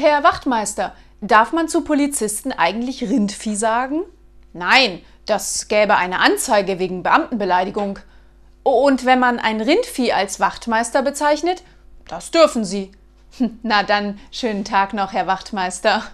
Herr Wachtmeister, darf man zu Polizisten eigentlich Rindvieh sagen? Nein, das gäbe eine Anzeige wegen Beamtenbeleidigung. Und wenn man ein Rindvieh als Wachtmeister bezeichnet, das dürfen Sie. Na dann, schönen Tag noch, Herr Wachtmeister.